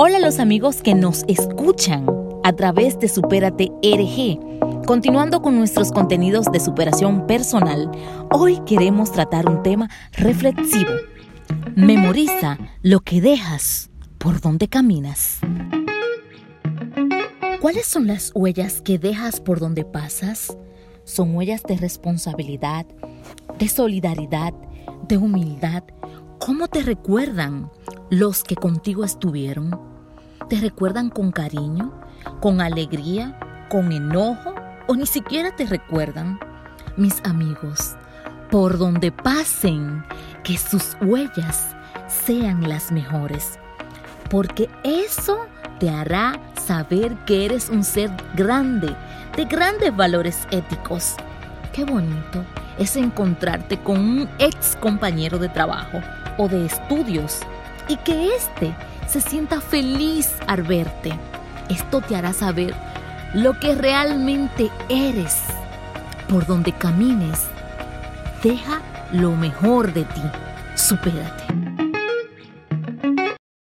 Hola los amigos que nos escuchan a través de Supérate RG. Continuando con nuestros contenidos de superación personal, hoy queremos tratar un tema reflexivo. Memoriza lo que dejas por donde caminas. ¿Cuáles son las huellas que dejas por donde pasas? Son huellas de responsabilidad, de solidaridad, de humildad. ¿Cómo te recuerdan los que contigo estuvieron? ¿Te recuerdan con cariño, con alegría, con enojo o ni siquiera te recuerdan? Mis amigos, por donde pasen, que sus huellas sean las mejores, porque eso te hará saber que eres un ser grande, de grandes valores éticos. Qué bonito es encontrarte con un ex compañero de trabajo o de estudios y que éste se sienta feliz al verte. Esto te hará saber lo que realmente eres. Por donde camines, deja lo mejor de ti. Supérate.